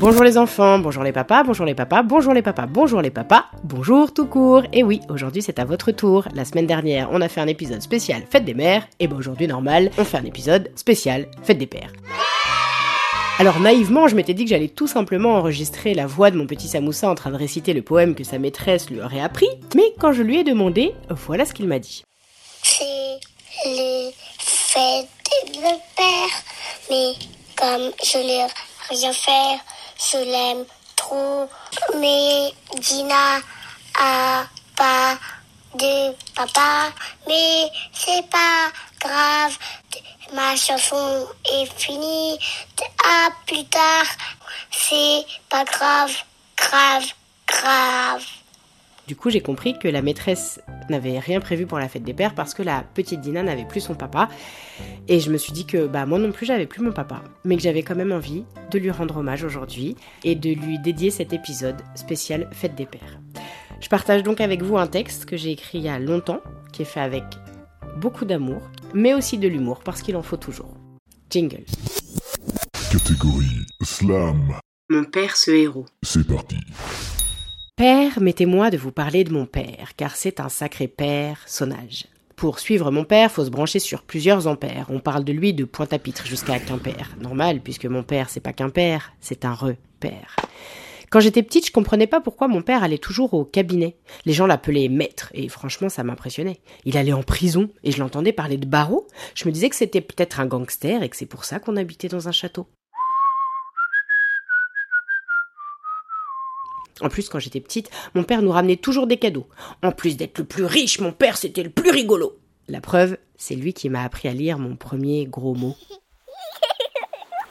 Bonjour les enfants, bonjour les papas, bonjour les papas, bonjour les papas, bonjour les papas, bonjour tout court. Et oui, aujourd'hui c'est à votre tour. La semaine dernière, on a fait un épisode spécial Fête des mères, et ben aujourd'hui normal, on fait un épisode spécial Fête des pères. Alors naïvement, je m'étais dit que j'allais tout simplement enregistrer la voix de mon petit Samoussa en train de réciter le poème que sa maîtresse lui aurait appris, mais quand je lui ai demandé, voilà ce qu'il m'a dit. C'est les fêtes des pères, mais comme je l'ai rien faire, je l'aime trop. Mais Dina a pas de papa, mais c'est pas grave. Ma chanson est finie. À plus tard, c'est pas grave, grave, grave. Du coup, j'ai compris que la maîtresse n'avait rien prévu pour la fête des pères parce que la petite Dina n'avait plus son papa. Et je me suis dit que bah, moi non plus, j'avais plus mon papa. Mais que j'avais quand même envie de lui rendre hommage aujourd'hui et de lui dédier cet épisode spécial Fête des pères. Je partage donc avec vous un texte que j'ai écrit il y a longtemps, qui est fait avec beaucoup d'amour, mais aussi de l'humour parce qu'il en faut toujours. Jingle. Catégorie Slam. Mon père, ce héros. C'est parti. Permettez-moi de vous parler de mon père, car c'est un sacré père sonnage. Pour suivre mon père, faut se brancher sur plusieurs ampères. On parle de lui de Pointe-à-Pitre jusqu'à Quimper. Normal, puisque mon père, c'est pas Quimper, c'est un repère. Quand j'étais petite, je comprenais pas pourquoi mon père allait toujours au cabinet. Les gens l'appelaient maître, et franchement, ça m'impressionnait. Il allait en prison, et je l'entendais parler de barreau. Je me disais que c'était peut-être un gangster, et que c'est pour ça qu'on habitait dans un château. En plus, quand j'étais petite, mon père nous ramenait toujours des cadeaux. En plus d'être le plus riche, mon père, c'était le plus rigolo. La preuve, c'est lui qui m'a appris à lire mon premier gros mot.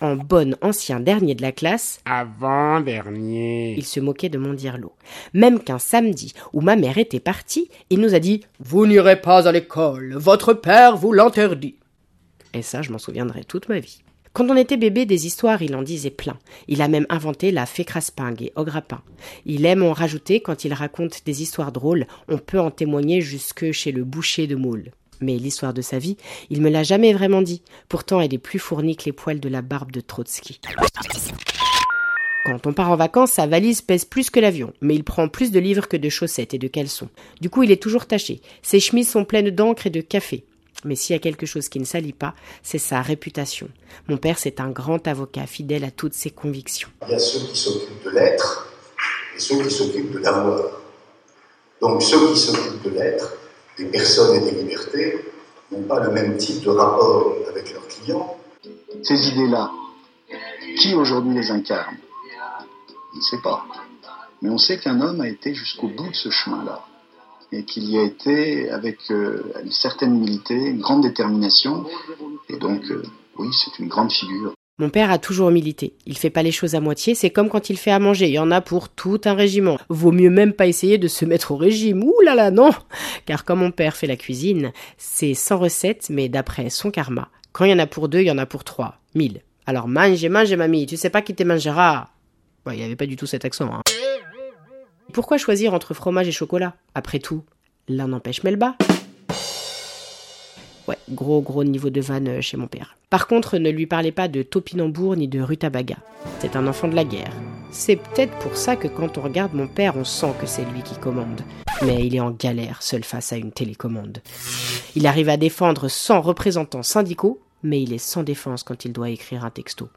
En bon ancien dernier de la classe, Avant-dernier. il se moquait de mon dirlo. Même qu'un samedi où ma mère était partie, il nous a dit Vous n'irez pas à l'école, votre père vous l'interdit. Et ça, je m'en souviendrai toute ma vie. Quand on était bébé, des histoires, il en disait plein. Il a même inventé la fée craspingue et pain. Il aime en rajouter quand il raconte des histoires drôles. On peut en témoigner jusque chez le boucher de Moule. Mais l'histoire de sa vie, il me l'a jamais vraiment dit. Pourtant, elle est plus fournie que les poils de la barbe de Trotsky. Quand on part en vacances, sa valise pèse plus que l'avion, mais il prend plus de livres que de chaussettes et de caleçons. Du coup, il est toujours taché. Ses chemises sont pleines d'encre et de café. Mais s'il y a quelque chose qui ne salit pas, c'est sa réputation. Mon père, c'est un grand avocat, fidèle à toutes ses convictions. Il y a ceux qui s'occupent de l'être et ceux qui s'occupent de l'avoir. Donc ceux qui s'occupent de l'être, des personnes et des libertés, n'ont pas le même type de rapport avec leurs clients. Ces idées-là, qui aujourd'hui les incarne? On ne sait pas. Mais on sait qu'un homme a été jusqu'au bout de ce chemin-là. Et qu'il y a été avec euh, une certaine humilité, une grande détermination. Et donc, euh, oui, c'est une grande figure. Mon père a toujours milité. Il fait pas les choses à moitié, c'est comme quand il fait à manger. Il y en a pour tout un régiment. Vaut mieux même pas essayer de se mettre au régime. Ouh là là, non! Car quand mon père fait la cuisine, c'est sans recette, mais d'après son karma. Quand il y en a pour deux, il y en a pour trois. Mille. Alors mange, mange, mamie. Tu sais pas qui te mangera. Il y avait pas du tout cet accent, hein. Pourquoi choisir entre fromage et chocolat? Après tout, l'un n'empêche Melba. Ouais, gros gros niveau de vanne euh, chez mon père. Par contre, ne lui parlez pas de topinambour ni de rutabaga. C'est un enfant de la guerre. C'est peut-être pour ça que quand on regarde mon père, on sent que c'est lui qui commande. Mais il est en galère seul face à une télécommande. Il arrive à défendre 100 représentants syndicaux, mais il est sans défense quand il doit écrire un texto.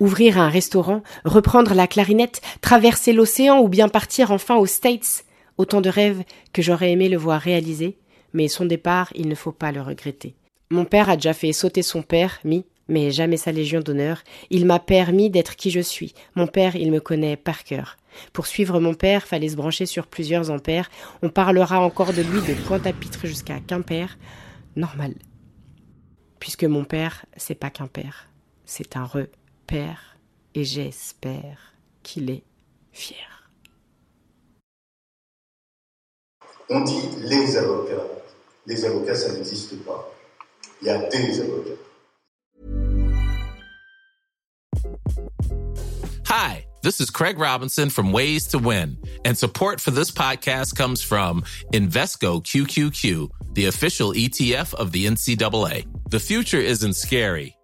Ouvrir un restaurant, reprendre la clarinette, traverser l'océan ou bien partir enfin aux States. Autant de rêves que j'aurais aimé le voir réaliser, mais son départ, il ne faut pas le regretter. Mon père a déjà fait sauter son père, mi, mais jamais sa légion d'honneur. Il m'a permis d'être qui je suis. Mon père, il me connaît par cœur. Pour suivre mon père, fallait se brancher sur plusieurs ampères. On parlera encore de lui de Pointe-à-Pitre jusqu'à Quimper. Normal. Puisque mon père, c'est pas qu'un père, c'est un repère, et j'espère qu'il est fier. On dit les avocats. Les avocats, ça n'existe pas. Il y a des avocats. Hi, this is Craig Robinson from Ways to Win, and support for this podcast comes from Invesco QQQ, the official ETF of the NCAA. The future isn't scary.